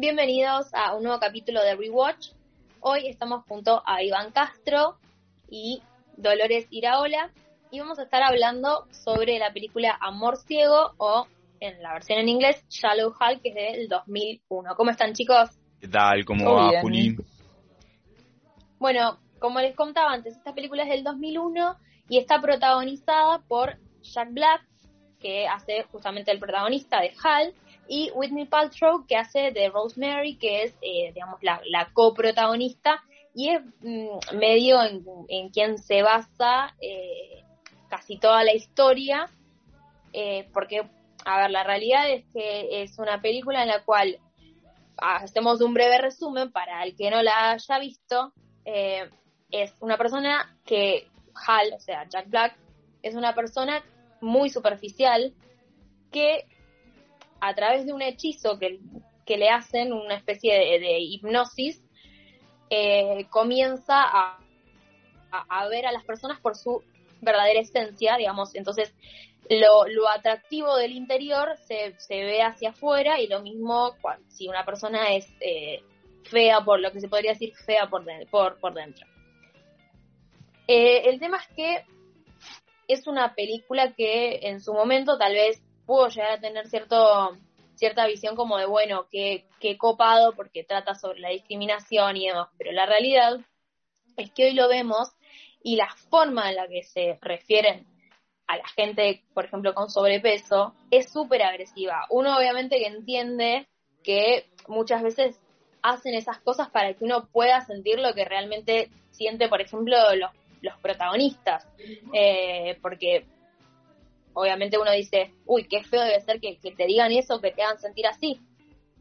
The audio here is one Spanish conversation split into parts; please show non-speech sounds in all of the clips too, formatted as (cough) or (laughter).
Bienvenidos a un nuevo capítulo de Rewatch. Hoy estamos junto a Iván Castro y Dolores Iraola y vamos a estar hablando sobre la película Amor Ciego o en la versión en inglés Shallow Hal que es del 2001. ¿Cómo están chicos? ¿Qué tal? ¿Cómo Muy va, bien. Juli? Bueno, como les contaba antes, esta película es del 2001 y está protagonizada por Jack Black, que hace justamente el protagonista de Hal, y Whitney Paltrow, que hace de Rosemary, que es, eh, digamos, la, la coprotagonista, y es mm, medio en, en quien se basa eh, casi toda la historia, eh, porque, a ver, la realidad es que es una película en la cual hacemos un breve resumen para el que no la haya visto. eh, es una persona que Hal, o sea, Jack Black, es una persona muy superficial que a través de un hechizo que, que le hacen, una especie de, hipnosis, eh, comienza a, a, ver a las personas por su verdadera esencia, digamos. Entonces, lo, lo atractivo del interior se, se ve hacia afuera y lo mismo si una persona es eh, fea, por lo que se podría decir fea por, de- por, por dentro. Eh, el tema es que es una película que en su momento tal vez pudo llegar a tener cierto cierta visión como de, bueno, que, que copado porque trata sobre la discriminación y demás, pero la realidad es que hoy lo vemos y la forma en la que se refieren a la gente, por ejemplo, con sobrepeso, es súper agresiva. Uno obviamente que entiende que muchas veces hacen esas cosas para que uno pueda sentir lo que realmente siente, por ejemplo, los, los protagonistas. Eh, porque obviamente uno dice, uy, qué feo debe ser que, que te digan eso, que te hagan sentir así.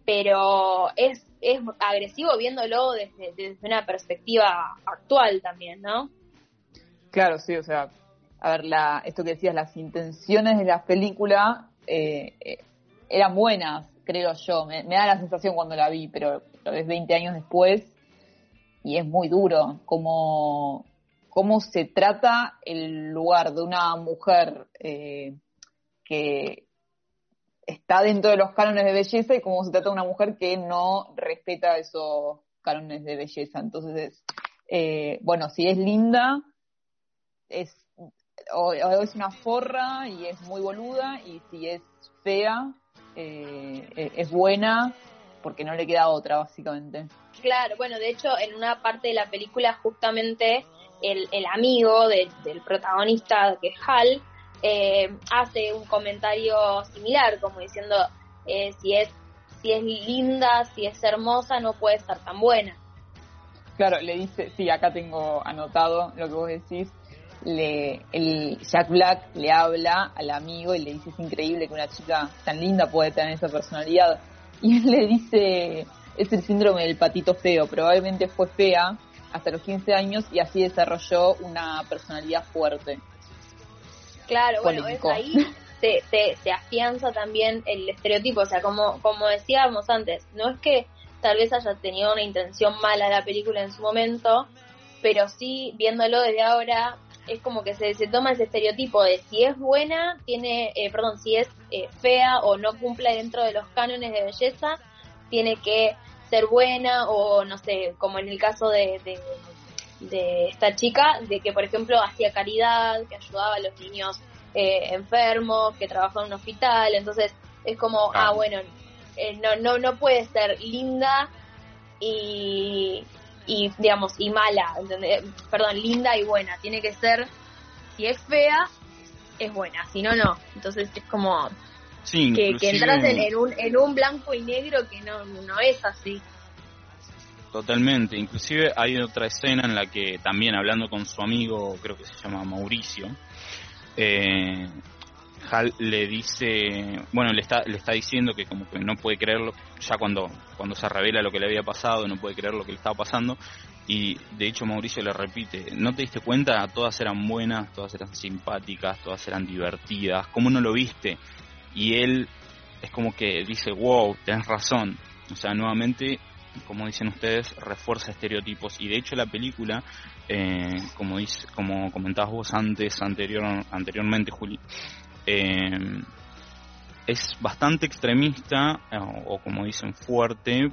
Pero es, es agresivo viéndolo desde, desde una perspectiva actual también, ¿no? Claro, sí, o sea, a ver, la, esto que decías, las intenciones de la película eh, eh, eran buenas, creo yo. Me, me da la sensación cuando la vi, pero lo ves 20 años después y es muy duro cómo, cómo se trata el lugar de una mujer eh, que está dentro de los cánones de belleza y cómo se trata una mujer que no respeta esos cánones de belleza. Entonces, eh, bueno, si es linda, es o, es una forra y es muy boluda y si es fea eh, eh, es buena porque no le queda otra básicamente Claro, bueno, de hecho, en una parte de la película, justamente el, el amigo del, protagonista, que es Hal, eh, hace un comentario similar, como diciendo, eh, si es si es linda, si es hermosa, no puede ser tan buena. claro le dice sí acá tengo anotado lo que vos decís le el Jack Black le habla al amigo y le dice es increíble que una chica tan linda puede tener esa personalidad (laughs) y él le dice es el síndrome del patito feo probablemente fue fea hasta los 15 años y así desarrolló una personalidad fuerte. Claro, bueno, es ahí se, se, se afianza también el estereotipo, o sea, como, como decíamos antes, no es que tal vez haya tenido una intención mala la película en su momento, pero sí, viéndolo desde ahora, es como que se, se toma ese estereotipo de si es buena, tiene, eh, perdón, si es eh, fea o no cumple dentro de los cánones de belleza, tiene que ser buena o no sé, como en el caso de, de, de esta chica, de que por ejemplo hacía caridad, que ayudaba a los niños eh, enfermos, que trabajaba en un hospital, entonces es como, ah, Claro. bueno, eh, no, no, no puede ser linda y, y digamos, y mala, ¿entendés? perdón, linda y buena, tiene que ser, si es fea, es buena, si no, no, entonces es como Sí, que, que entras en, en un, en un blanco y negro que no, no es así. totalmente. Inclusive hay otra escena en la que también hablando con su amigo, creo que se llama Mauricio, eh, Hal le dice, bueno, le está, le está diciendo que como que no puede creerlo, ya cuando, cuando se revela lo que le había pasado, no puede creer lo que le estaba pasando, y de hecho Mauricio le repite, ¿no te diste cuenta? Todas eran buenas, todas eran simpáticas, todas eran divertidas, ¿cómo no lo viste? Y él es como que dice, wow, tenés razón, o sea, nuevamente, como dicen ustedes, refuerza estereotipos, y de hecho la película, eh, como, dice, como comentabas vos antes, anterior, anteriormente, Juli, eh, es bastante extremista, eh, o, o como dicen fuerte,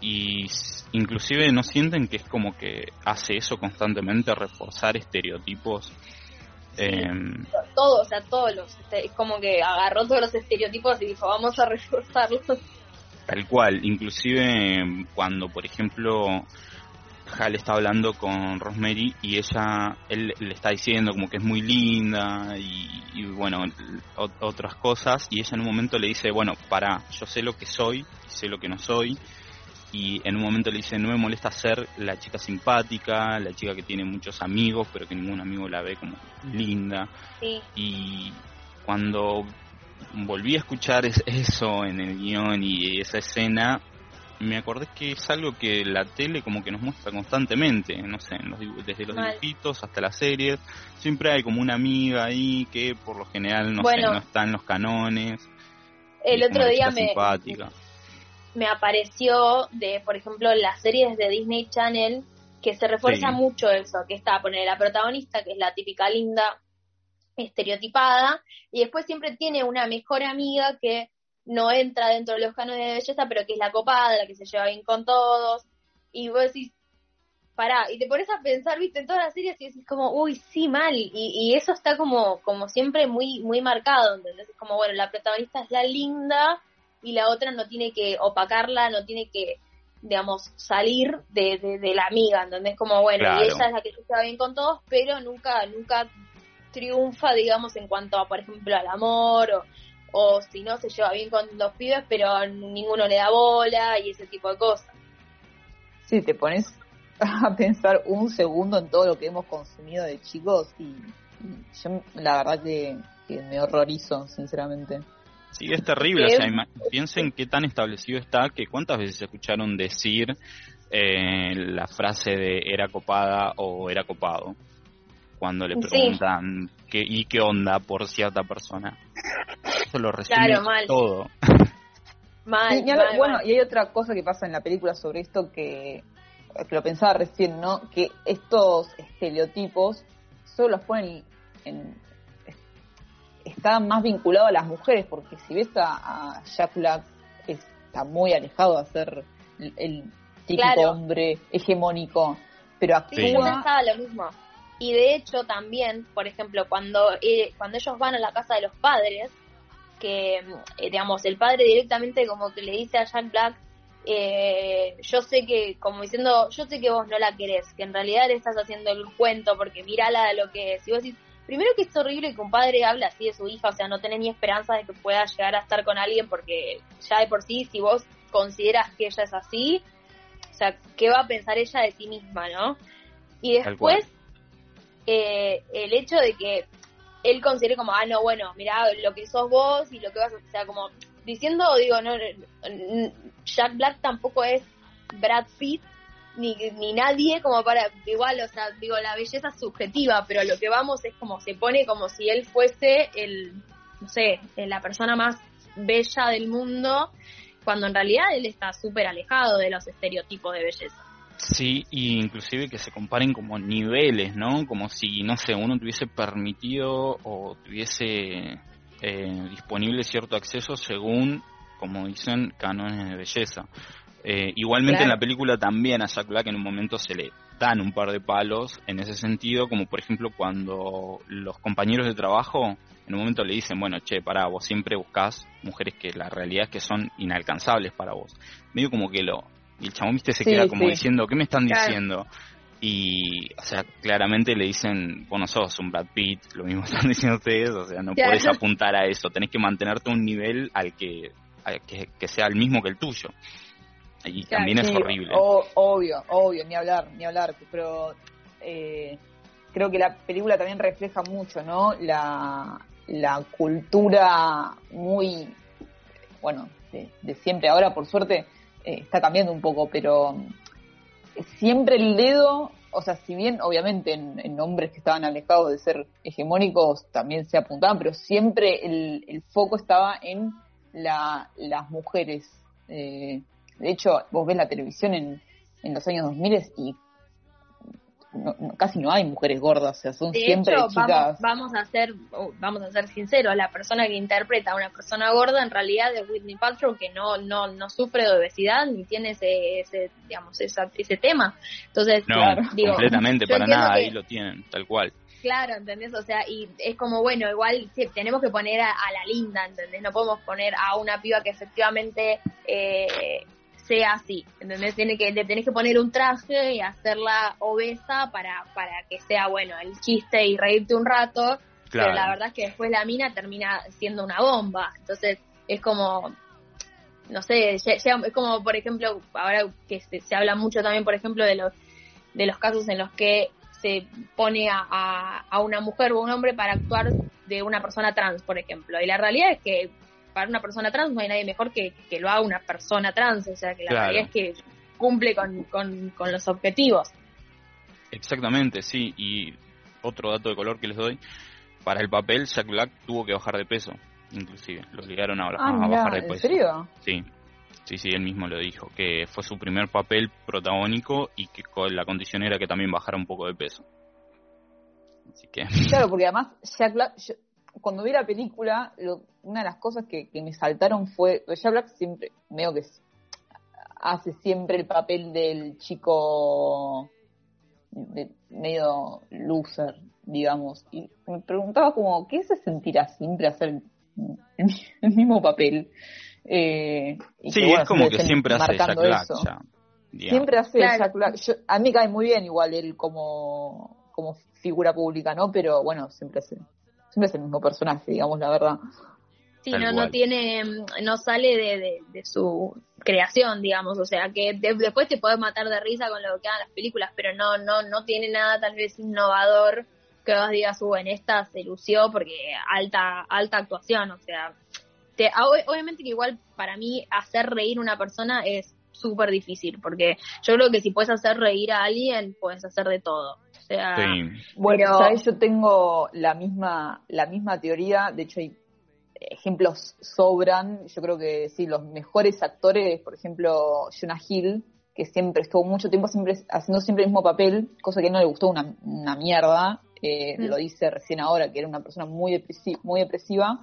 y inclusive no sienten que es como que hace eso constantemente, reforzar estereotipos. Em, todo, o sea, todos los, este, es como que agarró todos los estereotipos y dijo, vamos a reforzarlos. Tal cual, inclusive cuando, por ejemplo, Hal está hablando con Rosemary y ella, él le está diciendo como que es muy linda y, bueno, otras cosas y ella en un momento le dice, bueno, para, yo sé lo que soy, sé lo que no soy y en un momento le dice, no me molesta ser la chica simpática, la chica que tiene muchos amigos pero que ningún amigo la ve como linda y cuando volví a escuchar eso en el guion y esa escena me acordé que es algo que la tele como que nos muestra constantemente, no sé, desde los dibujitos hasta las series, siempre hay como una amiga ahí que por lo general no, sé, no está en los canones. El otro día me, me apareció de, por ejemplo, las series de Disney Channel que se refuerza mucho eso, que está poner la protagonista, que es la típica linda estereotipada, y después siempre tiene una mejor amiga que no entra dentro de los cánones de belleza, pero que es la copada, la que se lleva bien con todos. Y vos decís, pará, y te pones a pensar, viste, en todas las series y decís como, uy, sí, mal. Y, y eso está como, como siempre muy, muy marcado, ¿entendés? Es como, bueno, la protagonista es la linda y la otra no tiene que opacarla, no tiene que, digamos, salir de, de, la amiga, ¿entendés? Como, bueno, y ella es la que se lleva bien con todos, pero nunca, nunca triunfa, digamos, en cuanto a, por ejemplo, al amor o o si no se lleva bien con los pibes, pero ninguno le da bola y ese tipo de cosas. Sí, te pones a pensar un segundo en todo lo que hemos consumido de chicos y, yo la verdad que, me horrorizo, sinceramente. Sí, es terrible. O sea, piensen qué tan establecido está que cuántas veces escucharon decir eh, la frase de era copada o era copado cuando le preguntan qué, y qué onda por cierta persona. Eso lo resume todo. (laughs) Mal, bueno, y hay otra cosa que pasa en la película sobre esto que, que lo pensaba recién, ¿no? Que estos estereotipos solo los ponen en, están más vinculados a las mujeres, porque si ves a, Jack Black, está muy alejado de ser el, típico hombre hegemónico, pero actúa... Sí, lo mismo. Y de hecho también, por ejemplo, cuando, eh, cuando ellos van a la casa de los padres, que, eh, digamos, el padre directamente como que le dice a Jack Black, eh, yo sé que, como diciendo, yo sé que vos no la querés, que en realidad le estás haciendo el cuento porque mirala de lo que es. Y vos decís, primero que es horrible que un padre hable así de su hija, o sea, no tenés ni esperanza de que pueda llegar a estar con alguien porque ya de por sí, si vos consideras que ella es así, o sea, ¿qué va a pensar ella de sí misma, no? Y después eh, el hecho de que él considere como, ah, no, bueno, mira lo que sos vos y lo que vas a, o sea, como diciendo, digo, no, Jack Black tampoco es Brad Pitt ni, ni nadie como para, igual, o sea, digo, la belleza es subjetiva, pero lo que vamos es como, se pone como si él fuese el, no sé, la persona más bella del mundo, cuando en realidad él está súper alejado de los estereotipos de belleza. Sí, y inclusive que se comparen como niveles, ¿no? Como si, no sé, uno tuviese permitido o tuviese eh, disponible cierto acceso según, como dicen, cánones de belleza. Eh, igualmente en la película también a Jack Black en un momento se le dan un par de palos en ese sentido, como por ejemplo cuando los compañeros de trabajo en un momento le dicen, bueno, che, para vos siempre buscas mujeres que la realidad es que son inalcanzables para vos. Medio como que lo, y el chabón, viste, se queda como diciendo, ¿qué me están diciendo? Y, o sea, claramente le dicen, vos no sos un Brad Pitt, lo mismo (laughs) están diciendo ustedes, o sea, no puedes apuntar a eso, tenés que mantenerte a un nivel al que, que, sea el mismo que el tuyo. Y también es horrible. obvio, obvio, ni hablar, ni hablar, pero eh, creo que la película también refleja mucho, ¿no? La, la cultura muy, bueno, de siempre. Ahora, por suerte, eh, está cambiando un poco, pero siempre el dedo, o sea, si bien obviamente en, hombres que estaban alejados de ser hegemónicos también se apuntaban, pero siempre el, foco estaba en la, las mujeres. Eh, de hecho, vos ves la televisión en, en los años 2000 y casi no hay mujeres gordas, o sea, son de siempre hecho, chicas. Vamos, vamos a ser, vamos a ser sinceros, la persona que interpreta a una persona gorda en realidad es Whitney Paltrow que no, no, no sufre de obesidad ni tiene ese, ese digamos, esa, ese tema. Entonces, No, claro, digo, completamente, (laughs) para nada, que- ahí lo tienen, tal cual. Claro, ¿entendés? O sea, y es como, bueno, igual sí, tenemos que poner a, a la linda, ¿entendés? No podemos poner a una piba que efectivamente eh, sea así, ¿entendés? Tiene que, le tenés que poner un traje y hacerla obesa para, para que sea, bueno, el chiste y reírte un rato, pero la verdad es que después la mina termina siendo una bomba. Entonces, es como, no sé, es como, por ejemplo, ahora que se, se habla mucho también, por ejemplo, de los, de los casos en los que se pone a, a, a una mujer o un hombre para actuar de una persona trans, por ejemplo. Y la realidad es que para una persona trans no hay nadie mejor que, que lo haga una persona trans, o sea que la Claro. realidad es que cumple con, con, con los objetivos. Exactamente, sí. Y otro dato de color que les doy, para el papel Jack Black tuvo que bajar de peso, inclusive. Lo obligaron a, a Ah, mirá, bajar de ¿en peso. serio? Sí, sí, sí, él mismo lo dijo, que fue su primer papel protagónico y que con la condición era que también bajara un poco de peso. Así que, Claro, (laughs) porque además Jack Black, yo- cuando vi la película, lo- una de las cosas que, que me saltaron fue, porque Jack Black siempre, veo que es- hace siempre el papel del chico de- medio loser, digamos, y me preguntaba como, ¿qué se sentirá siempre hacer el, el (laughs) mismo papel? Eh, y sí, bueno, es como que siempre hace Jack marcando Black eso. ya. digamos. Siempre hace Claro. Jack Black. Yo- a mí cae muy bien igual él como, como figura pública, ¿no? Pero bueno, siempre hace, siempre es el mismo personaje, digamos la verdad. Sí, Tal no, no tiene, no sale de, de, de su creación, digamos, o sea, que de- después te podés matar de risa con lo que hagan las películas, pero no, no, no tiene nada tal vez innovador que vos digas, uh, en esta se lució porque alta, alta actuación, o sea, te, a- obviamente que igual para mí hacer reír una persona es súper difícil, porque yo creo que si puedes hacer reír a alguien, puedes hacer de todo. O sea, Sí, Bueno, Pero- ¿sabes? yo tengo la misma, la misma teoría, de hecho hay ejemplos sobran, yo creo que sí, los mejores actores, por ejemplo, Jonah Hill, que siempre estuvo mucho tiempo siempre haciendo siempre el mismo papel, cosa que no le gustó una, una mierda, eh, Mm. lo dice recién ahora, que era una persona muy, depresi- muy depresiva,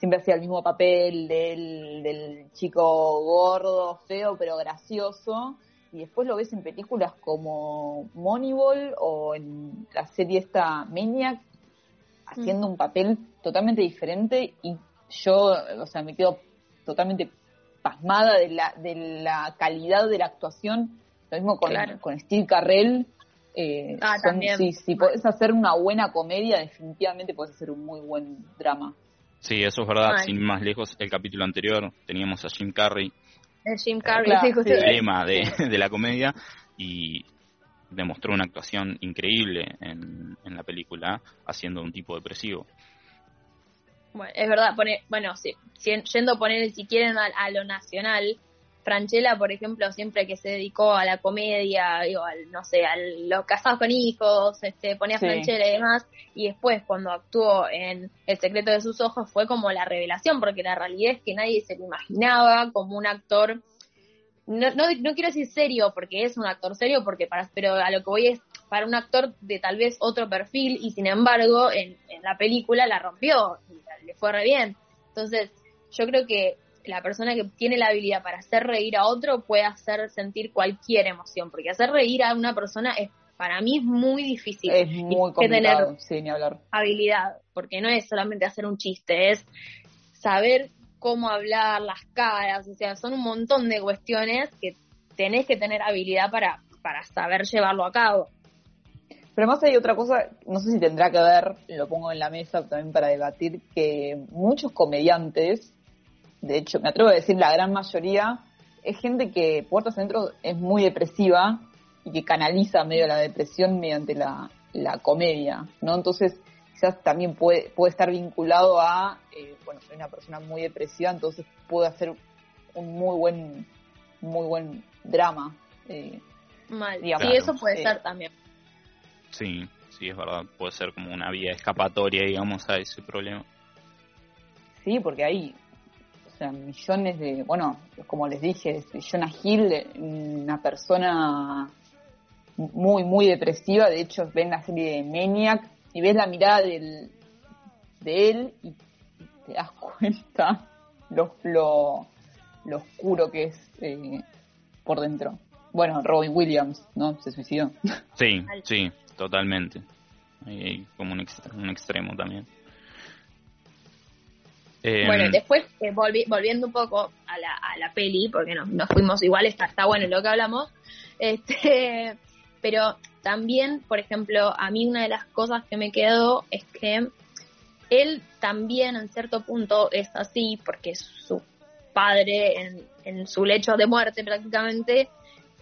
siempre hacía el mismo papel del, del chico gordo, feo, pero gracioso, y después lo ves en películas como Moneyball o en la serie esta Maniac, haciendo un papel totalmente diferente y yo, o sea, me quedo totalmente pasmada de la, de la calidad de la actuación. Lo mismo con, Claro. con Steve Carrell. Eh, Ah, son- también. sí, si podés hacer una buena comedia, definitivamente podés hacer un muy buen drama. Sí, eso es verdad. Mal. Sin más lejos, el capítulo anterior teníamos a Jim Carrey, es Jim Carrey, Claro, sí, justo- sí. el lema de, de la comedia, y demostró una actuación increíble en, en la película, haciendo un tipo depresivo. Bueno, es verdad, pone, bueno, sí, si- yendo a poner, si quieren, a, a lo nacional, Franchella, por ejemplo, siempre que se dedicó a la comedia, digo, al, no sé, a los casados con hijos, este, ponía Sí. Franchella y demás, y después cuando actuó en El secreto de sus ojos fue como la revelación, porque la realidad es que nadie se lo imaginaba como un actor, no, no, no quiero decir serio, porque es un actor serio, porque para, pero a lo que voy es para un actor de tal vez otro perfil, y sin embargo, en, en la película la rompió, y le fue re bien. Entonces, yo creo que la persona que tiene la habilidad para hacer reír a otro puede hacer sentir cualquier emoción, porque hacer reír a una persona es para mí es muy difícil. Es muy tener complicado, sí, ni hablar. habilidad, porque no es solamente hacer un chiste, es saber cómo hablar, las caras, o sea, son un montón de cuestiones que tenés que tener habilidad para, para saber llevarlo a cabo. Pero además hay otra cosa, no sé si tendrá que ver, lo pongo en la mesa también para debatir, que muchos comediantes, de hecho, me atrevo a decir la gran mayoría, es gente que puertas adentro es muy depresiva y que canaliza medio la depresión mediante la, la comedia, ¿no? Entonces, quizás también puede, puede estar vinculado a, eh, bueno, soy una persona muy depresiva, entonces puedo hacer un muy buen, muy buen drama. eh, Mal. Digamos. sí, eso puede Sí. ser también. Sí, sí, es verdad. Puede ser como una vía escapatoria, digamos, a ese problema. Sí, porque hay, sea, millones de, bueno, como les dije, Jonah Hill, una persona muy, muy depresiva. De hecho, ven la serie de Maniac y ves la mirada del, de él y te das (laughs) cuenta lo, lo, lo oscuro que es eh, por dentro. Bueno, Robin Williams, ¿no? Se suicidó. Sí, sí, totalmente. como un, un extremo también. Bueno, em, después, eh, volviendo un poco a la, a la peli, porque no, nos fuimos igual, está, está bueno lo que hablamos, este, (laughs) pero también, por ejemplo, a mí una de las cosas que me quedó es que él también en cierto punto es así, porque su padre en, en su lecho de muerte prácticamente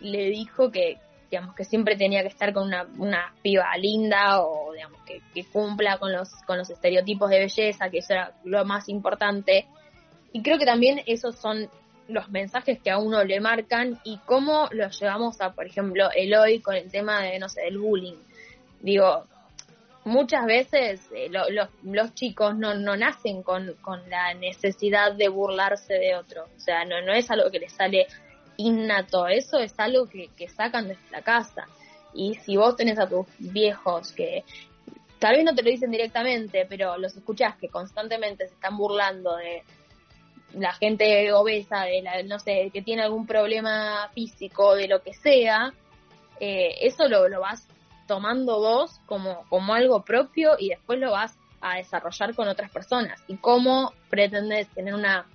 le dijo que, digamos, que siempre tenía que estar con una, una piba linda o, digamos, que, que, cumpla con los, con los estereotipos de belleza, que eso era lo más importante. Y creo que también esos son los mensajes que a uno le marcan y cómo los llevamos a, por ejemplo, el hoy con el tema de, no sé, del bullying. Digo, muchas veces eh, los, los chicos no, no nacen con, con la necesidad de burlarse de otro. O sea, no, no es algo que les sale innato, eso es algo que, sacan de la casa. Y si vos tenés a tus viejos que tal vez no te lo dicen directamente, pero los escuchás que constantemente se están burlando de la gente obesa, de la, no sé, que tiene algún problema físico, de lo que sea, eh, eso lo, lo vas tomando vos como, como algo propio y después lo vas a desarrollar con otras personas. ¿Y cómo pretendes tener una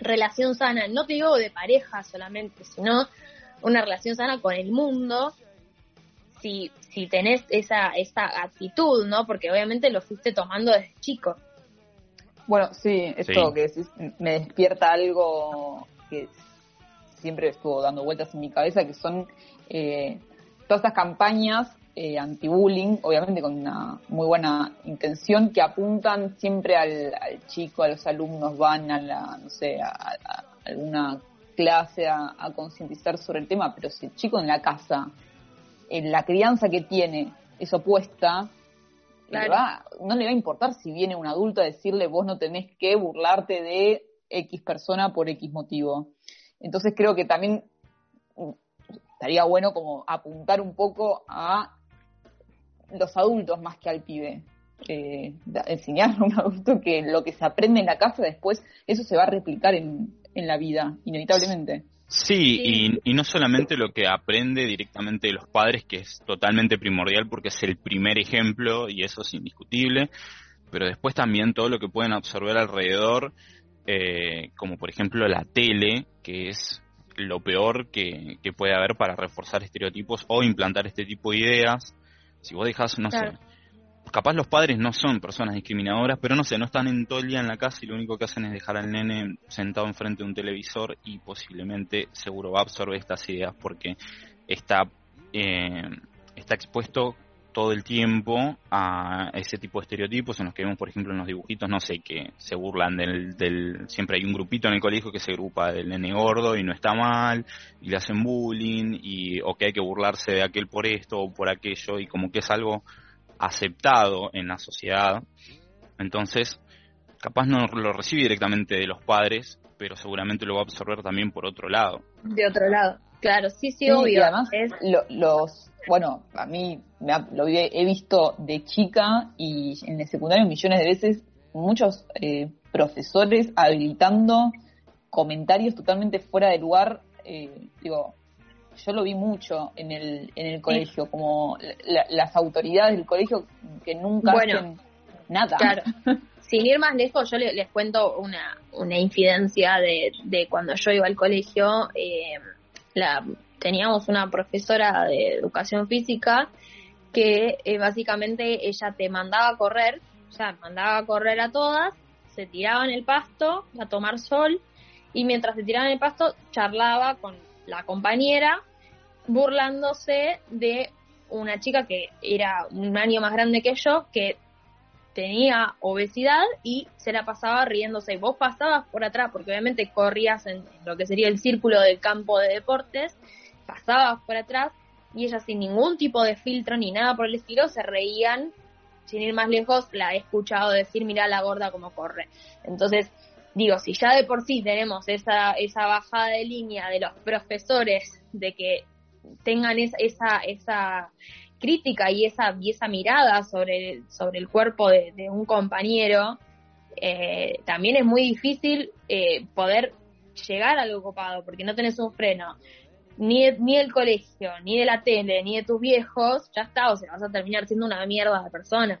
relación sana, no te digo de pareja solamente, sino una relación sana con el mundo, si, si tenés esa, esa actitud, ¿no? Porque obviamente lo fuiste tomando desde chico. Bueno, sí, esto que decís me despierta algo que siempre estuvo dando vueltas en mi cabeza, que son eh, todas estas campañas eh, anti-bullying, obviamente con una muy buena intención, que apuntan siempre al, chico, a los alumnos, van a la, no sé, a, alguna clase a, concientizar sobre el tema, pero si el chico en la casa, en la crianza que tiene, es opuesta, no le va a importar si viene un adulto a decirle vos no tenés que burlarte de X persona por X motivo. Entonces creo que también mm, estaría bueno como apuntar un poco a los adultos más que al pibe. Eh, enseñar a un adulto que lo que se aprende en la casa después, eso se va a replicar en, en la vida, inevitablemente. Sí, Y, no solamente lo que aprende directamente los padres, que es totalmente primordial porque es el primer ejemplo y eso es indiscutible, pero después también todo lo que pueden absorber alrededor, eh, como por ejemplo la tele, que es lo peor que, que puede haber para reforzar estereotipos o implantar este tipo de ideas. Si vos dejas, no sé, capaz los padres no son personas discriminadoras, pero no sé, no están en todo el día en la casa y lo único que hacen es dejar al nene sentado enfrente de un televisor y posiblemente seguro va a absorber estas ideas porque está, eh, está expuesto todo el tiempo a ese tipo de estereotipos en los que vemos, por ejemplo, en los dibujitos, no sé, que se burlan del, del, siempre hay un grupito en el colegio que se agrupa del nene gordo y no está mal, y le hacen bullying, y o que hay que burlarse de aquel por esto o por aquello, y como que es algo aceptado en la sociedad. Entonces, capaz no lo recibe directamente de los padres, pero seguramente lo va a absorber también por otro lado. De otro lado, claro, sí, sí, obvio. Y además, es... los bueno, a mí lo he visto de chica y en el secundario millones de veces muchos eh, profesores habilitando comentarios totalmente fuera de lugar. Eh, digo, yo lo vi mucho en el, en el colegio, como las autoridades del colegio que nunca hacen nada. Claro. (laughs) Sin ir más lejos, yo les, cuento una, una incidencia de, de cuando yo iba al colegio. Eh, la teníamos una profesora de educación física que eh, básicamente ella te mandaba a correr, o sea, mandaba a correr a todas, se tiraban el pasto a tomar sol y mientras se tiraban el pasto charlaba con la compañera burlándose de una chica que era un año más grande que yo, que tenía obesidad y se la pasaba riéndose. Y vos pasabas por atrás, porque obviamente corrías en lo que sería el círculo del campo de deportes, pasabas por atrás y ellas sin ningún tipo de filtro ni nada por el estilo se reían. Sin ir más lejos, la he escuchado decir, mira la gorda como corre. Entonces, digo, si ya de por sí tenemos esa, esa bajada de línea de los profesores de que tengan esa, esa crítica y esa, y esa mirada sobre, sobre el cuerpo de, un compañero, eh, también es muy difícil eh, poder llegar a lo copado, porque no tenés un freno ni, ni del colegio, ni de la tele, ni de tus viejos, ya está, o sea, vas a terminar siendo una mierda de persona.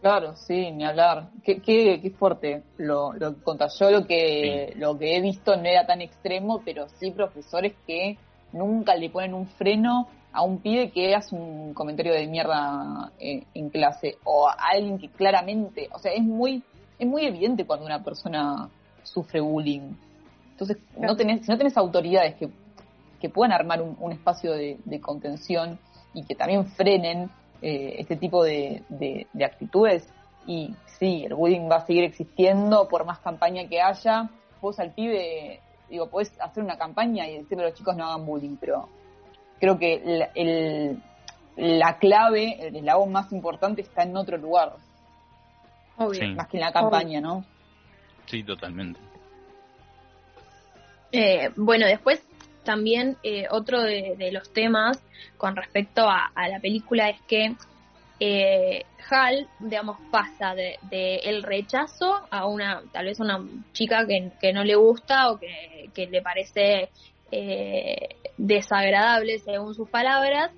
Claro, sí, ni hablar. Qué, qué, qué fuerte lo, lo que contás. Yo lo que, lo que he visto no era tan extremo, pero sí profesores que nunca le ponen un freno a un pibe que hace un comentario de mierda eh, en clase o a alguien que claramente, o sea, es muy es muy evidente cuando una persona sufre bullying. Entonces, no tenés, si no tenés autoridades que, que puedan armar un, espacio de, contención y que también frenen eh, este tipo de, de, actitudes, y sí, el bullying va a seguir existiendo por más campaña que haya. Vos al pibe, digo, podés hacer una campaña y decirle a los chicos no hagan bullying, pero creo que la, el, la clave, el eslabón más importante está en otro lugar. Más que en la campaña, ¿no? Sí, totalmente. Eh, bueno, después también eh, otro de, los temas con respecto a, la película es que eh, Hal, digamos, pasa de, el rechazo a una, tal vez una chica que, que no le gusta o que, que le parece eh, desagradable según sus palabras,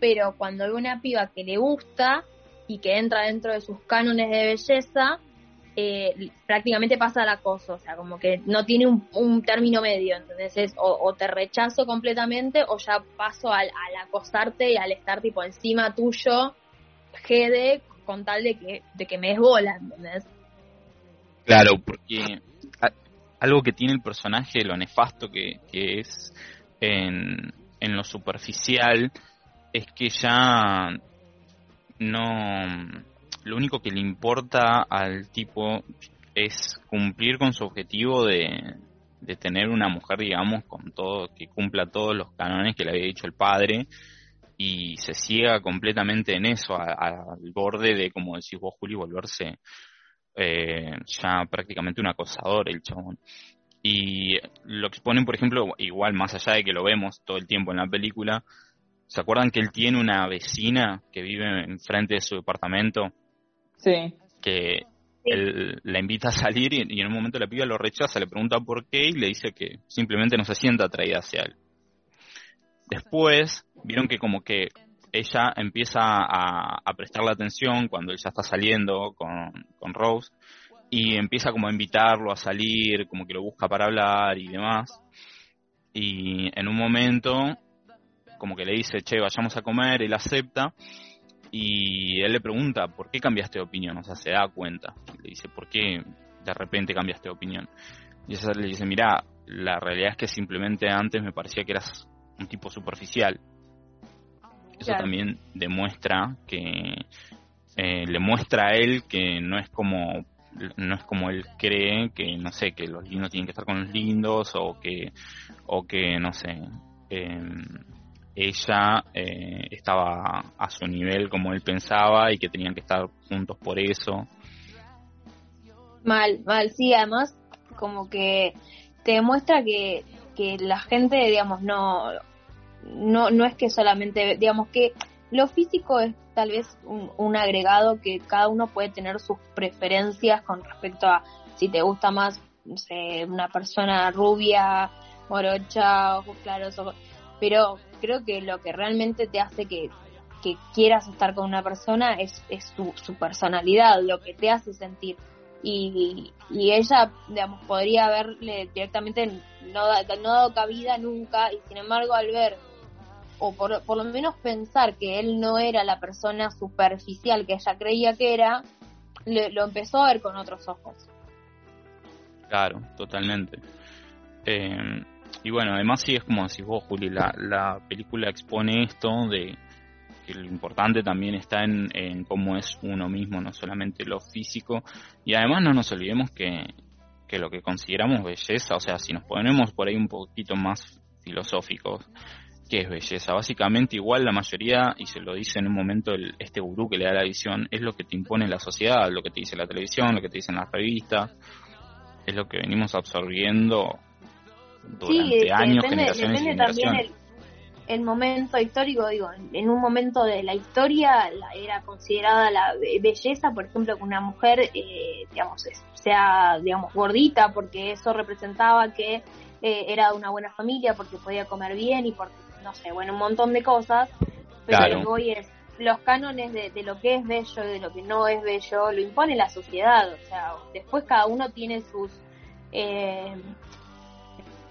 pero cuando ve una piba que le gusta y que entra dentro de sus cánones de belleza, eh, prácticamente pasa al acoso, o sea, como que no tiene un, término medio, entonces es o, te rechazo completamente o ya paso al, acosarte y al estar tipo encima tuyo, gede, con tal de que, de que me desbola, ¿entendés? Claro, porque algo que tiene el personaje, lo nefasto que, que es en, en lo superficial, es que ya no lo único que le importa al tipo es cumplir con su objetivo de, de tener una mujer, digamos, con todo, que cumpla todos los canones que le había dicho el padre y se ciega completamente en eso, al borde de, como decís vos, Juli, volverse eh, ya prácticamente un acosador el chabón. Y lo exponen, por ejemplo, igual más allá de que lo vemos todo el tiempo en la película, ¿se acuerdan que él tiene una vecina que vive enfrente de su departamento? Sí. Que él la invita a salir y, en un momento la piba lo rechaza, le pregunta por qué y le dice que simplemente no se sienta atraída hacia él. Después vieron que como que ella empieza a, a prestarle atención cuando él ya está saliendo con, con Rose y empieza como a invitarlo a salir, como que lo busca para hablar y demás. Y en un momento como que le dice, che, vayamos a comer, él acepta y él le pregunta, ¿por qué cambiaste de opinión? O sea, se da cuenta. Le dice, ¿por qué de repente cambiaste de opinión? Y ella le dice, mira, la realidad es que simplemente antes me parecía que eras un tipo superficial. Eso también demuestra que eh, le muestra a él que no es como no es como él cree que no sé que los lindos tienen que estar con los lindos o que o que no sé eh, ella eh, estaba a su nivel como él pensaba y que tenían que estar juntos por eso. Mal, mal, sí, además como que te demuestra que, que la gente, digamos, no, no, no es que solamente, digamos que lo físico es tal vez un, agregado que cada uno puede tener sus preferencias con respecto a si te gusta más, no sé, una persona rubia, morocha, ojos claros, pero creo que lo que realmente te hace que, quieras estar con una persona es, es su, su, personalidad, lo que te hace sentir. Y, y ella, digamos, podría haberle directamente no, no dado cabida nunca, y sin embargo al ver, o por, por lo menos pensar que él no era la persona superficial que ella creía que era, lo empezó a ver con otros ojos. Claro, totalmente. Eh, y bueno, además sí es como decís vos, Juli, la, la película expone esto de que lo importante también está en, en cómo es uno mismo, no solamente lo físico. Y además no nos olvidemos que, que lo que consideramos belleza, o sea, si nos ponemos por ahí un poquito más filosóficos, ¿qué es belleza? Básicamente igual la mayoría, y se lo dice en un momento el, este gurú que le da la visión, es lo que te impone la sociedad, lo que te dice la televisión, lo que te dicen las revistas, es lo que venimos absorbiendo durante años, generaciones y generaciones. el momento histórico, digo, en un momento de la historia era considerada la belleza, por ejemplo, que una mujer, eh, digamos, sea, digamos, gordita, porque eso representaba que eh, era de una buena familia, porque podía comer bien y porque, no sé, bueno, un montón de cosas. Pero lo que voy es, los cánones de, de, lo que es bello y de lo que no es bello lo impone la sociedad, o sea, después cada uno tiene sus... Eh,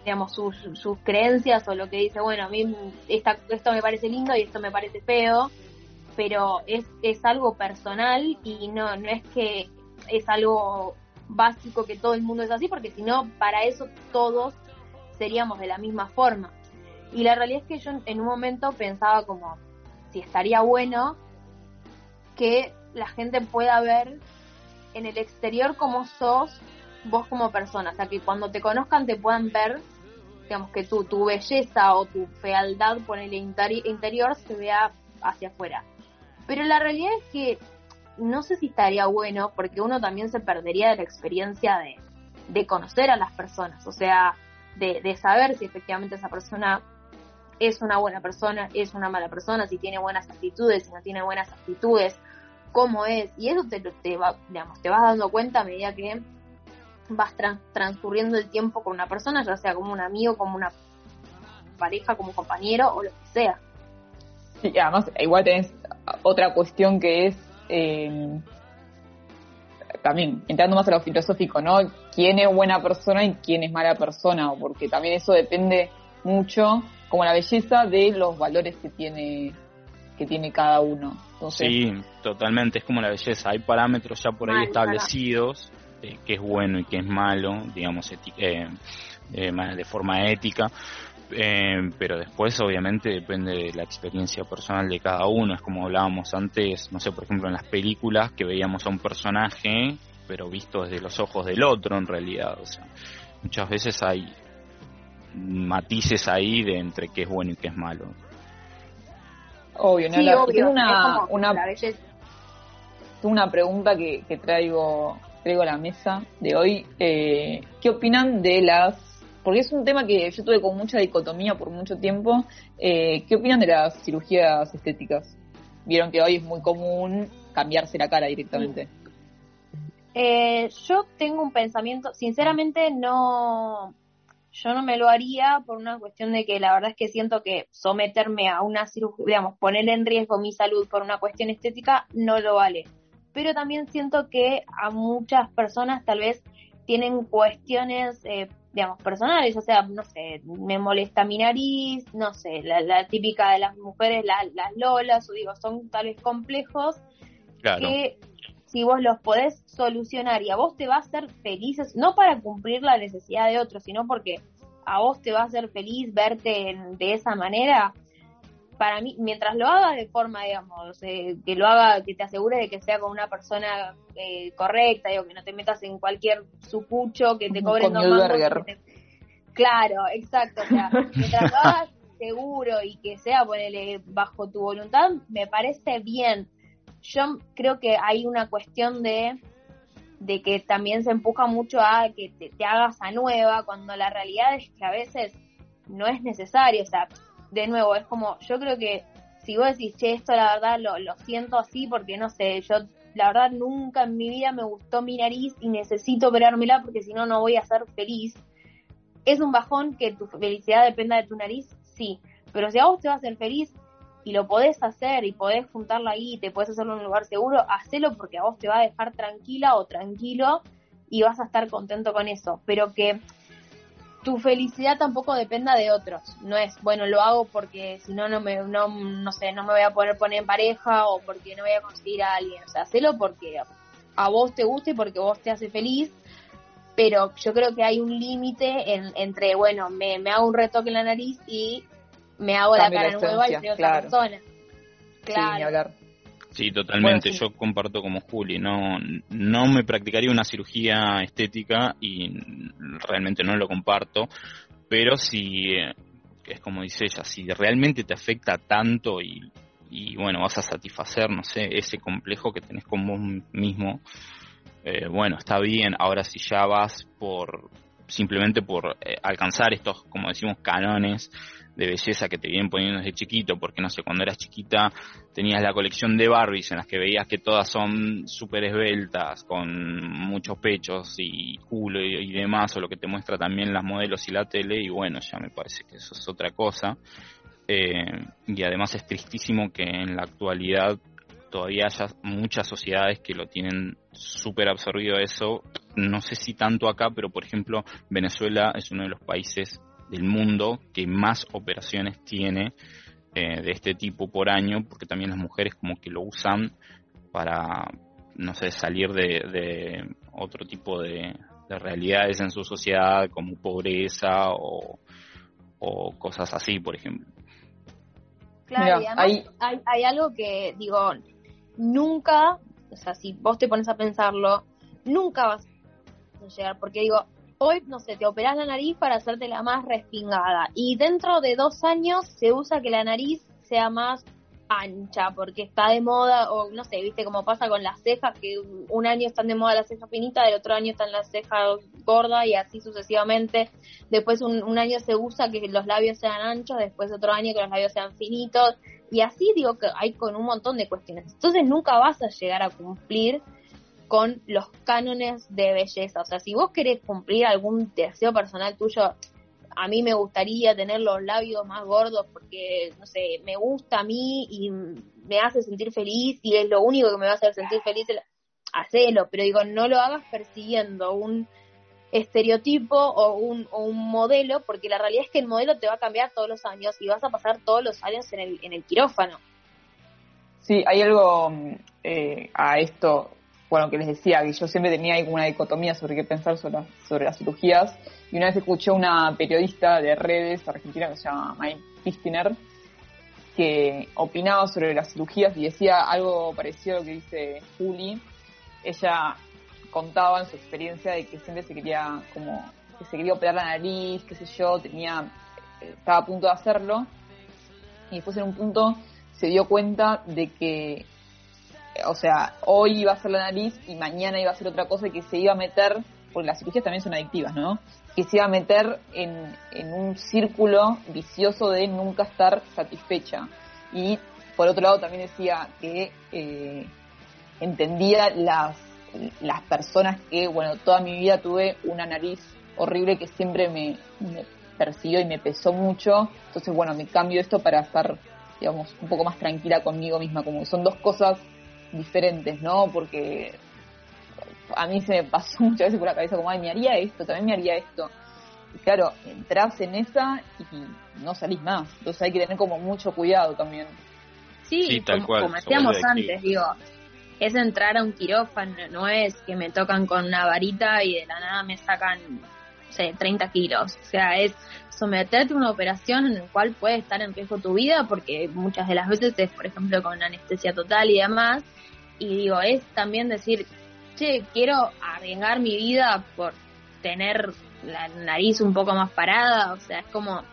digamos, sus, sus creencias o lo que dice, bueno, a mí esta, esto me parece lindo y esto me parece feo, pero es, es algo personal y no, no es que es algo básico que todo el mundo es así, porque si no, para eso todos seríamos de la misma forma. Y la realidad es que yo en un momento pensaba como si estaría bueno que la gente pueda ver en el exterior cómo sos vos como persona, o sea, que cuando te conozcan te puedan ver digamos que tu, tu belleza o tu fealdad por el interior se vea hacia afuera. Pero la realidad es que no sé si estaría bueno porque uno también se perdería de la experiencia de, de conocer a las personas, o sea, de, de saber si efectivamente esa persona es una buena persona, es una mala persona, si tiene buenas actitudes, si no tiene buenas actitudes, cómo es, y eso te, te, va, digamos, te vas dando cuenta a medida que vas transcurriendo el tiempo con una persona, ya sea como un amigo, como una pareja, como compañero o lo que sea. Sí, además igual tenés otra cuestión que es eh, también entrando más a lo filosófico, ¿no? ¿Quién es buena persona y quién es mala persona? Porque también eso depende mucho, como la belleza, de los valores que tiene que tiene cada uno. sí, totalmente, es como la belleza, hay parámetros ya por ahí establecidos eh, qué es bueno y qué es malo, digamos, eh, eh, de forma ética. pero después obviamente depende de la experiencia personal de cada uno, es como hablábamos antes, no sé, por ejemplo en las películas que veíamos a un personaje, pero visto desde los ojos del otro en realidad, o sea, muchas veces hay matices ahí de entre qué es bueno y qué es malo. Obvio, no, Tengo una, una, una pregunta que, que traigo traigo a la mesa de hoy. Eh, ¿Qué opinan de las porque es un tema que yo tuve con mucha dicotomía por mucho tiempo. Eh, ¿Qué opinan de las cirugías estéticas? Vieron que hoy es muy común cambiarse la cara directamente. Eh, yo tengo un pensamiento, sinceramente no, yo no me lo haría por una cuestión de que la verdad es que siento que someterme a una cirugía, digamos, poner en riesgo mi salud por una cuestión estética no lo vale. Pero también siento que a muchas personas tal vez tienen cuestiones, eh, digamos, personales, o sea, no sé, me molesta mi nariz, no sé, la, típica de las mujeres, las lolas, o digo, son tal vez complejos que si vos los podés solucionar y a vos te va a hacer felices, no para cumplir la necesidad de otros, sino porque a vos te va a hacer feliz verte de esa manera, para mí, mientras lo hagas de forma, digamos, eh, que lo haga, que te asegure de que sea con una persona eh, correcta, digo, que no te metas en cualquier sucucho, que te (laughs) cobren dos Claro, exacto, o sea, mientras lo hagas seguro y que sea, ponele, bajo tu voluntad, me parece bien. Yo creo que hay una cuestión de de que también se empuja mucho a que te, hagas a nueva, cuando la realidad es que a veces no es necesario, o sea, de nuevo, es como, yo creo que si vos decís, che, esto la verdad lo, lo siento así porque no sé, yo la verdad nunca en mi vida me gustó mi nariz y necesito operármela porque si no, no voy a ser feliz. ¿Es un bajón que tu felicidad dependa de tu nariz? Sí. Pero si a vos te vas a ser feliz y lo podés hacer y podés juntarlo ahí te podés hacerlo en un lugar seguro, hacelo porque a vos te va a dejar tranquila o tranquilo y vas a estar contento con eso. Pero que tu felicidad tampoco dependa de otros. No es, bueno, lo hago porque si no, no me, no, no sé, no me voy a poder poner en pareja o porque no voy a conseguir a alguien. O sea, hacelo porque a vos te guste porque vos te hace feliz. Pero yo creo que hay un límite entre, bueno, me, me, hago un retoque en la nariz y me hago la cara nueva y soy otra persona. Claro. Sí, totalmente. Yo comparto como Juli. No, no me practicaría una cirugía estética y realmente no lo comparto. Pero si, eh, es como dice ella, si realmente te afecta tanto y, y bueno, vas a satisfacer, no sé, ese complejo que tenés con vos mismo, eh, bueno, está bien. Ahora si ya vas por simplemente por eh, alcanzar estos, como decimos, canones de belleza que te vienen poniendo desde chiquito, porque no sé, cuando eras chiquita tenías la colección de Barbies en las que veías que todas son súper esbeltas, con muchos pechos y culo y, demás, o lo que te muestra también las modelos y la tele, y bueno, ya me parece que eso es otra cosa. Eh, y además es tristísimo que en la actualidad todavía haya muchas sociedades que lo tienen súper absorbido eso. No sé si tanto acá, pero por ejemplo Venezuela es uno de los países del mundo que más operaciones tiene eh, de este tipo por año, porque también las mujeres como que lo usan para, no sé, salir de, otro tipo de, realidades en su sociedad, como pobreza o, cosas así, por ejemplo. Claro, y además hay, hay algo que, digo, nunca, o sea, si vos te pones a pensarlo, nunca vas llegar, porque digo, hoy, no sé, te operás la nariz para hacerte la más respingada y dentro de dos años se usa que la nariz sea más ancha porque está de moda o no sé, viste cómo pasa con las cejas que un año están de moda las cejas finitas, el otro año están las cejas gordas y así sucesivamente. Después un, un, año se usa que los labios sean anchos, después otro año que los labios sean finitos y así digo que hay con un montón de cuestiones. Entonces nunca vas a llegar a cumplir con los cánones de belleza. O sea, si vos querés cumplir algún deseo personal tuyo, a mí me gustaría tener los labios más gordos porque, no sé, me gusta a mí y me hace sentir feliz y es lo único que me va a hacer sentir feliz, hacelo, pero digo, no lo hagas persiguiendo un estereotipo o un, o un modelo, porque la realidad es que el modelo te va a cambiar todos los años y vas a pasar todos los años en el, en el quirófano. Sí, hay algo eh, a esto bueno, que les decía, que yo siempre tenía una dicotomía sobre qué pensar sobre, las cirugías, y una vez escuché una periodista de redes argentina que se llama Mike Pistiner, que opinaba sobre las cirugías y decía algo parecido a lo que dice Juli. Ella contaba en su experiencia de que siempre se quería como que se quería operar la nariz, qué sé yo, tenía estaba a punto de hacerlo y después en un punto se dio cuenta de que o sea, hoy iba a ser la nariz y mañana iba a ser otra cosa y que se iba a meter, porque las cirugías también son adictivas, ¿no? Que se iba a meter en, en un círculo vicioso de nunca estar satisfecha. Y por otro lado también decía que eh, entendía las, las personas que, bueno, toda mi vida tuve una nariz horrible que siempre me, me persiguió y me pesó mucho. Entonces, bueno, me cambio esto para estar, digamos, un poco más tranquila conmigo misma, como que son dos cosas diferentes, ¿no? Porque a mí se me pasó (laughs) muchas veces por la cabeza como, ay, me haría esto, también me haría esto. Y claro, entras en esa y no salís más. Entonces hay que tener como mucho cuidado también. Sí, como, decíamos antes, digo, es entrar a un quirófano, no es que me tocan con una varita y de la nada me sacan, sé, 30 kilos. O sea, es someterte a una operación en la cual puede estar en riesgo tu vida, porque muchas de las veces es, por ejemplo, con anestesia total y demás, y digo, es también decir, che, quiero arriesgar mi vida por tener la nariz un poco más parada, o sea, es como,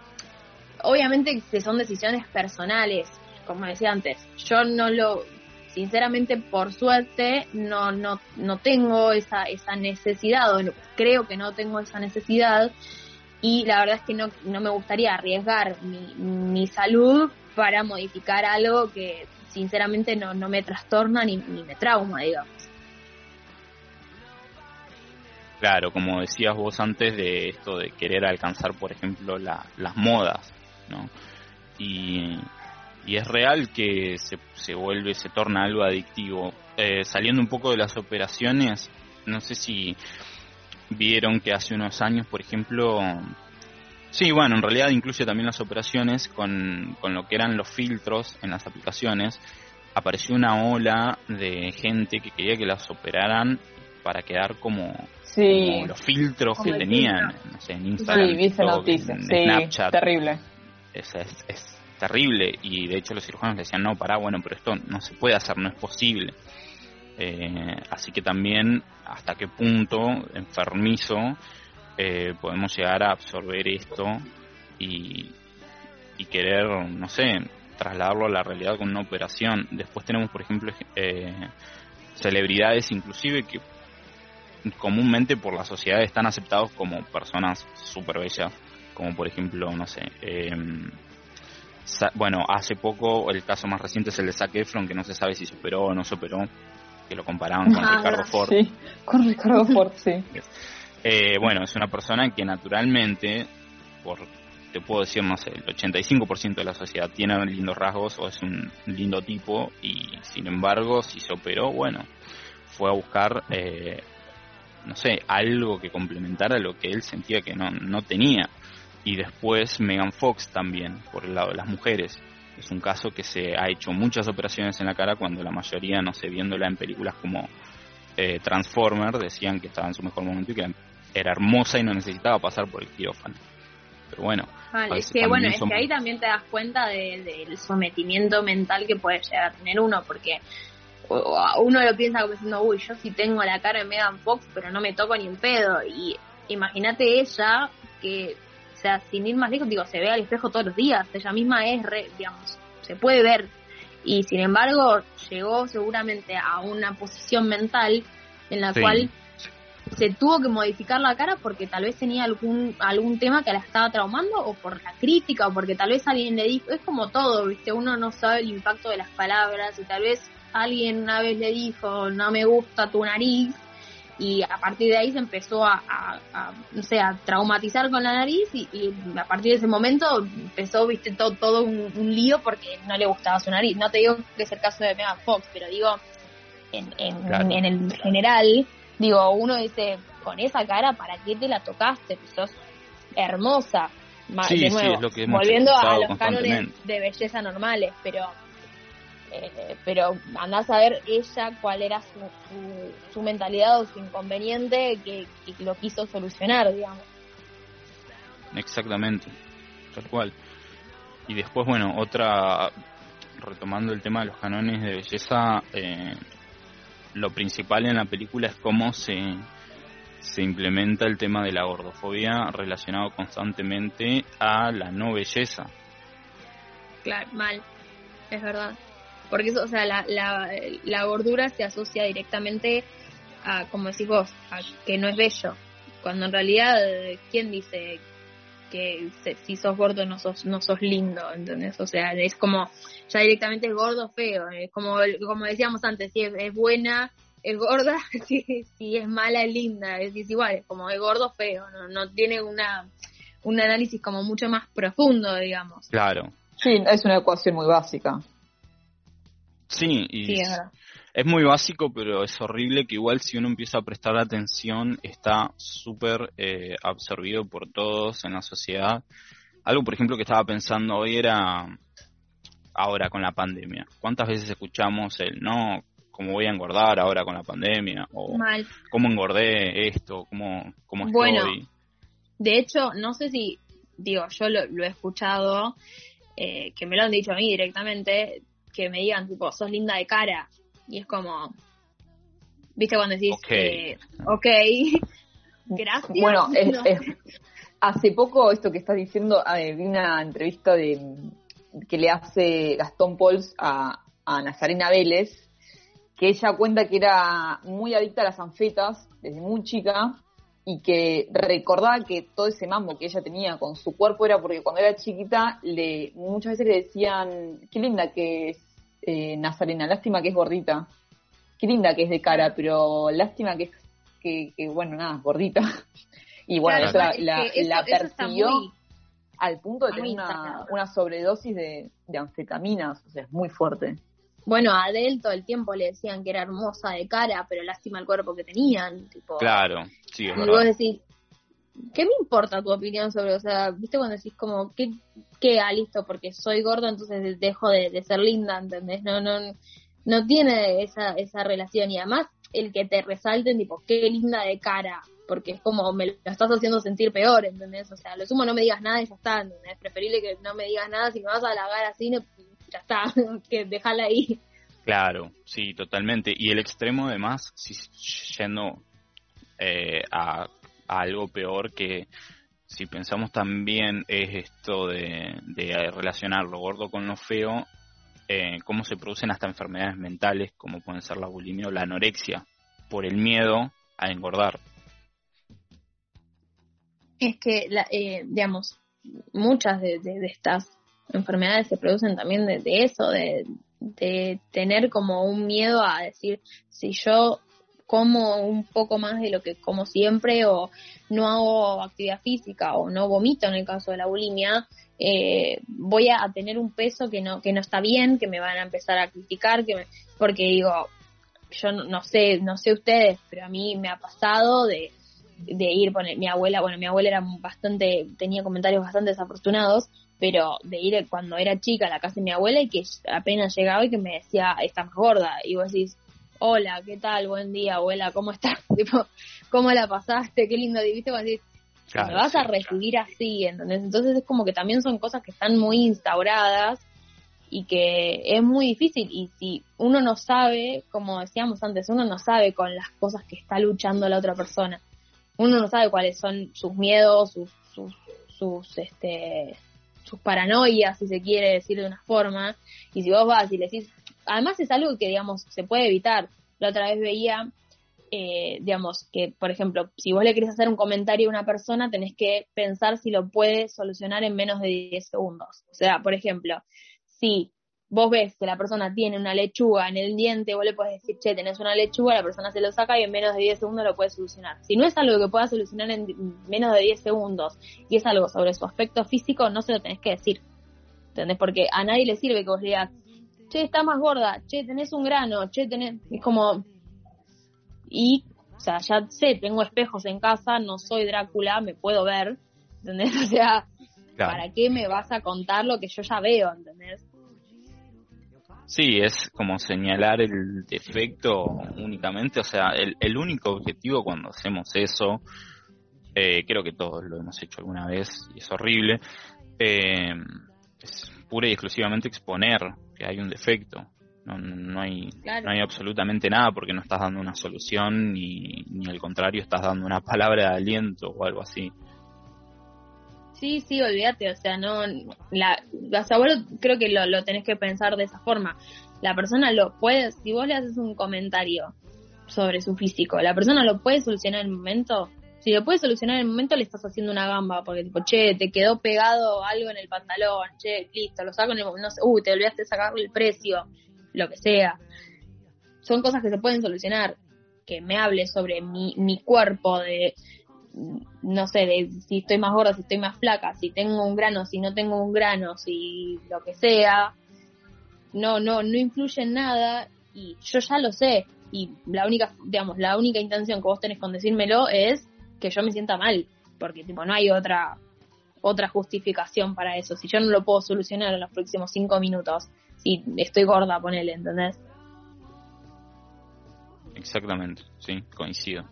obviamente que son decisiones personales, como decía antes, yo no lo, sinceramente por suerte no, no, no tengo esa, esa necesidad, o creo que no tengo esa necesidad, y la verdad es que no, no me gustaría arriesgar mi, mi salud para modificar algo que sinceramente no, no me trastorna ni, ni me trauma, digamos. Claro, como decías vos antes de esto de querer alcanzar, por ejemplo, la, las modas, ¿no? Y, y es real que se, se, vuelve, se torna algo adictivo. Eh, saliendo un poco de las operaciones, no sé si vieron que hace unos años, por ejemplo, Sí, bueno, en realidad incluye también las operaciones con, con lo que eran los filtros en las aplicaciones. Apareció una ola de gente que quería que las operaran para quedar como, los filtros que tenían no sé, en Instagram, sí, Snapchat. Terrible. Es, es, terrible y de hecho los cirujanos decían, no, pará, bueno, pero esto no se puede hacer, no es posible. Eh, así que también hasta qué punto enfermizo eh, podemos llegar a absorber esto y, querer, no sé, trasladarlo a la realidad con una operación. Después tenemos, por ejemplo, eh, celebridades inclusive que comúnmente por la sociedad están aceptados como personas súper bellas, como por ejemplo, no sé, em, bueno, hace poco el caso más reciente es el de Zac Efron, que no se sabe si superó o no superó, que lo comparaban con ah, Ricardo Ford. Sí, (laughs) con Ricardo Ford, sí. Eh, bueno, es una persona que naturalmente, por te puedo decir, no sé, el 85% de la sociedad tiene lindos rasgos o es un lindo tipo y sin embargo, si se operó, bueno, fue a buscar, eh, no sé, algo que complementara lo que él sentía que no, no tenía. Y después Megan Fox también, por el lado de las mujeres. Es un caso que se ha hecho muchas operaciones en la cara cuando la mayoría, no sé, viéndola en películas como eh, Transformer, decían que estaba en su mejor momento y que era hermosa y no necesitaba pasar por el quirófano. Pero bueno. es que, bueno, es que ahí también te das cuenta del sometimiento mental que puede llegar a tener uno, porque uno lo piensa como diciendo, uy, yo sí tengo la cara de Megan Fox, pero no me toco ni un pedo. Y imagínate ella que sea, sin ir más lejos, digo, se ve al espejo todos los días, ella misma es, re, digamos, se puede ver. Y sin embargo, llegó seguramente a una posición mental en la cual se tuvo que modificar la cara porque tal vez tenía algún algún tema que la estaba traumando o por la crítica o porque tal vez alguien le dijo, es como todo, ¿viste? Uno no sabe el impacto de las palabras y tal vez alguien una vez le dijo, no me gusta tu nariz y a partir de ahí se empezó a, no sé, a traumatizar con la nariz y, a partir de ese momento empezó, viste, todo, todo un, lío porque no le gustaba su nariz. No te digo que es el caso de Megan Fox, pero digo, en, en, el general, digo, uno dice, con esa cara, ¿para qué te la tocaste? Pues sos hermosa. de nuevo, volviendo a los cánones de belleza normales, pero eh, pero andás a ver ella cuál era su, su, mentalidad o su inconveniente que, lo quiso solucionar, digamos. Exactamente, tal cual. Y después, bueno, otra, retomando el tema de los canones de belleza, eh, lo principal en la película es cómo se, se implementa el tema de la gordofobia relacionado constantemente a la no belleza. Claro, mal, es verdad. Porque eso, o sea, la, la, gordura se asocia directamente a, como decís vos, a que no es bello. Cuando en realidad, ¿quién dice que si sos gordo no sos, no sos lindo? ¿Entendés? O sea, es como, ya directamente es gordo feo. Es como, como decíamos antes, si es, buena, es gorda, (laughs) si, si, es mala, es linda. Es, es igual, es como es gordo feo. No, no tiene una un análisis como mucho más profundo, digamos. Claro. Sí, es una ecuación muy básica. Sí, y es, muy básico, pero es horrible que igual si uno empieza a prestar atención está súper eh, absorbido por todos en la sociedad. Algo, por ejemplo, que estaba pensando hoy era ahora con la pandemia. ¿Cuántas veces escuchamos el no, cómo voy a engordar ahora con la pandemia? O cómo engordé esto, cómo, cómo estoy. Bueno, de hecho, no sé si, digo, yo lo, he escuchado, eh, que me lo han dicho a mí directamente, que me digan, tipo, sos linda de cara. Y es como, ¿viste cuando decís, ok, eh, (laughs) gracias? Bueno, (laughs) hace poco esto que estás diciendo, vi una entrevista de que le hace Gastón Pols a, a Nazarena Vélez, que ella cuenta que era muy adicta a las anfetas desde muy chica y que recordaba que todo ese mambo que ella tenía con su cuerpo era porque cuando era chiquita le muchas veces le decían qué linda que es eh, Nazarena, lástima que es gordita, qué linda que es de cara, pero lástima que es que, bueno nada gordita (laughs) y bueno la, la, persiguió al punto de tener una, sobredosis de, de anfetaminas, o sea es muy fuerte. Bueno, a Adele todo el tiempo le decían que era hermosa de cara, pero lástima el cuerpo que tenían. Tipo, claro, sí, es y vos decís, ¿qué me importa tu opinión sobre, o sea, viste cuando decís como, ¿qué, qué ah, listo, porque soy gordo, entonces dejo de, ser linda, ¿entendés? No, no, no tiene esa, esa relación y además el que te resalten, tipo, qué linda de cara, porque es como, me lo estás haciendo sentir peor, ¿entendés? O sea, lo sumo no me digas nada y ya está, ¿entendés? Es preferible que no me digas nada, si me vas a halagar así, no, ya está, (laughs) que déjala ahí. Claro, sí, totalmente. Y el extremo, además, si yendo eh, a, algo peor que si pensamos también es esto de, relacionar lo gordo con lo feo, eh, cómo se producen hasta enfermedades mentales, como pueden ser la bulimia o la anorexia, por el miedo a engordar. Es que, eh, digamos, muchas de, estas enfermedades se producen también de, eso, de, de tener como un miedo a decir, si yo como un poco más de lo que como siempre o no hago actividad física o no vomito en el caso de la bulimia, eh, voy a tener un peso que no, que no está bien, que me van a empezar a criticar, que porque digo, yo no, sé, no sé ustedes, pero a mí me ha pasado de, de ir, poner, mi abuela, bueno, mi abuela era bastante, tenía comentarios bastante desafortunados, pero de ir cuando era chica a la casa de mi abuela y que apenas llegaba y que me decía, estás gorda, y vos decís, hola, ¿qué tal? Buen día, abuela, ¿cómo estás? (laughs) Tipo, ¿cómo la pasaste? Qué lindo, ¿viste? Vos decís, me vas a recibir así, ¿entendés? Entonces es como que también son cosas que están muy instauradas y que es muy difícil y si uno no sabe, como decíamos antes, uno no sabe con las cosas que está luchando la otra persona. Uno no sabe cuáles son sus miedos, sus, sus, sus este sus paranoias, si se quiere decir de una forma, y si vos vas y le decís, además es algo que, digamos, se puede evitar. La otra vez veía, eh, digamos, que, por ejemplo, si vos le querés hacer un comentario a una persona, tenés que pensar si lo puede solucionar en menos de 10 segundos. O sea, por ejemplo, si vos ves que la persona tiene una lechuga en el diente, vos le podés decir, che, tenés una lechuga, la persona se lo saca y en menos de 10 segundos lo puede solucionar. Si no es algo que pueda solucionar en menos de 10 segundos y es algo sobre su aspecto físico, no se lo tenés que decir. ¿Entendés? Porque a nadie le sirve que vos digas, che, está más gorda, che, tenés un grano, che, tenés... Es como... Y, o sea, ya sé, tengo espejos en casa, no soy Drácula, me puedo ver, ¿entendés? (laughs) O sea, ¿para qué me vas a contar lo que yo ya veo, ¿entendés? Sí, es como señalar el defecto únicamente, o sea, el, único objetivo cuando hacemos eso, eh, creo que todos lo hemos hecho alguna vez y es horrible, eh, es pura y exclusivamente exponer que hay un defecto. No, no, hay, no hay absolutamente nada porque no estás dando una solución ni, ni al contrario estás dando una palabra de aliento o algo así. Sí, sí, olvídate, o sea, no, la, los creo que lo, lo tenés que pensar de esa forma. La persona lo puede, si vos le haces un comentario sobre su físico, la persona lo puede solucionar en el momento. Si lo puede solucionar en el momento, le estás haciendo una gamba, porque tipo, che, te quedó pegado algo en el pantalón, che, listo, lo saco en el no sé, uh, te olvidaste de sacarle el precio, lo que sea. Son cosas que se pueden solucionar. Que me hable sobre mi, mi cuerpo, de no sé, de si estoy más gorda, si estoy más flaca, si tengo un grano, si no tengo un grano, si lo que sea, no, no, no influye en nada y yo ya lo sé y la única, digamos, la única intención que vos tenés con decírmelo es que yo me sienta mal, porque tipo no hay otra otra justificación para eso. Si yo no lo puedo solucionar en los próximos cinco minutos, si estoy gorda, ponele, ¿entendés? Exactamente, sí, coincido.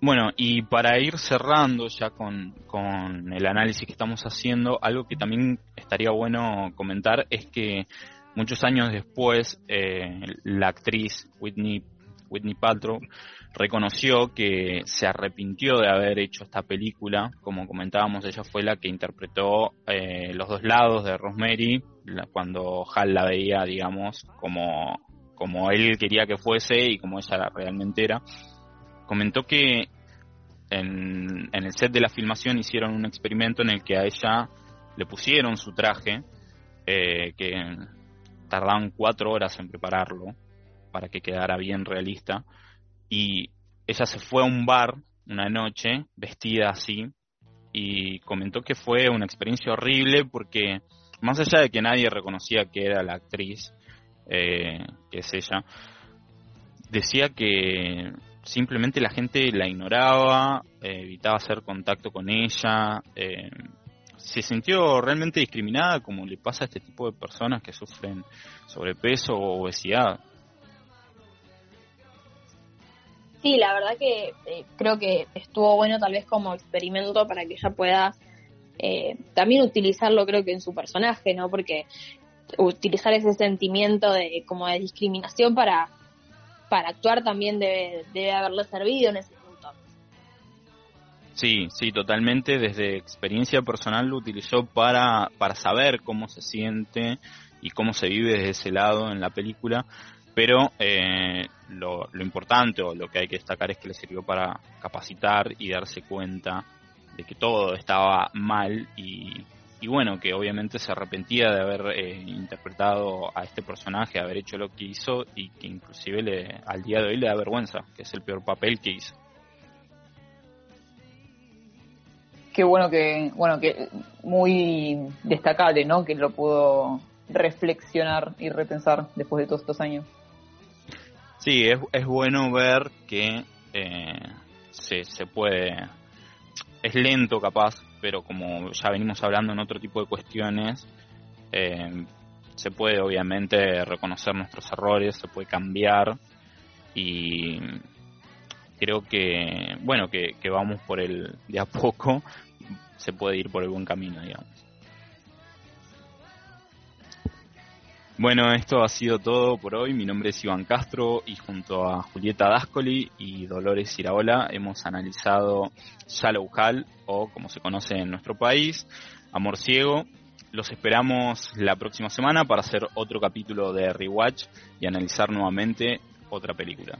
Bueno, y para ir cerrando ya con, con, el análisis que estamos haciendo, algo que también estaría bueno comentar es que muchos años después eh, la actriz Whitney, Whitney Paltrow reconoció que se arrepintió de haber hecho esta película. Como comentábamos, ella fue la que interpretó eh, los dos lados de Rosemary cuando Hal la veía, digamos, como, como él quería que fuese y como ella realmente era comentó que en, el set de la filmación hicieron un experimento en el que a ella le pusieron su traje, eh, que tardaban cuatro horas en prepararlo para que quedara bien realista, y ella se fue a un bar una noche vestida así y comentó que fue una experiencia horrible porque más allá de que nadie reconocía que era la actriz, eh, que es ella, decía que simplemente la gente la ignoraba, eh, evitaba hacer contacto con ella, eh, se sintió realmente discriminada como le pasa a este tipo de personas que sufren sobrepeso o obesidad. Sí, la verdad que eh, creo que estuvo bueno tal vez como experimento para que ella pueda también utilizarlo creo que en su personaje, ¿no? Porque utilizar ese sentimiento de como de discriminación para para actuar también debe, debe haberle servido en ese punto. Sí, sí, totalmente. Desde experiencia personal lo utilizó para, para saber cómo se siente y cómo se vive desde ese lado en la película. pero eh, lo, lo, importante o lo que hay que destacar es que le sirvió para capacitar y darse cuenta de que todo estaba mal y, y bueno, que obviamente se arrepentía de haber eh, interpretado a este personaje, haber hecho lo que hizo y que inclusive le, al día de hoy le da vergüenza, que es el peor papel que hizo. Qué bueno que, bueno, que muy destacable, ¿no? Que lo pudo reflexionar y repensar después de todos estos años. Sí, es, es bueno ver que eh, se, se puede, es lento capaz, pero como ya venimos hablando en otro tipo de cuestiones, eh, se puede obviamente reconocer nuestros errores, se puede cambiar y creo que, bueno, que, que vamos por el, de a poco, se puede ir por el buen camino, digamos. Bueno, esto ha sido todo por hoy. Mi nombre es Iván Castro y junto a Julieta Dascoli y Dolores Iraola hemos analizado Shallow Hall o como se conoce en nuestro país, Amor Ciego. Los esperamos la próxima semana para hacer otro capítulo de Rewatch y analizar nuevamente otra película.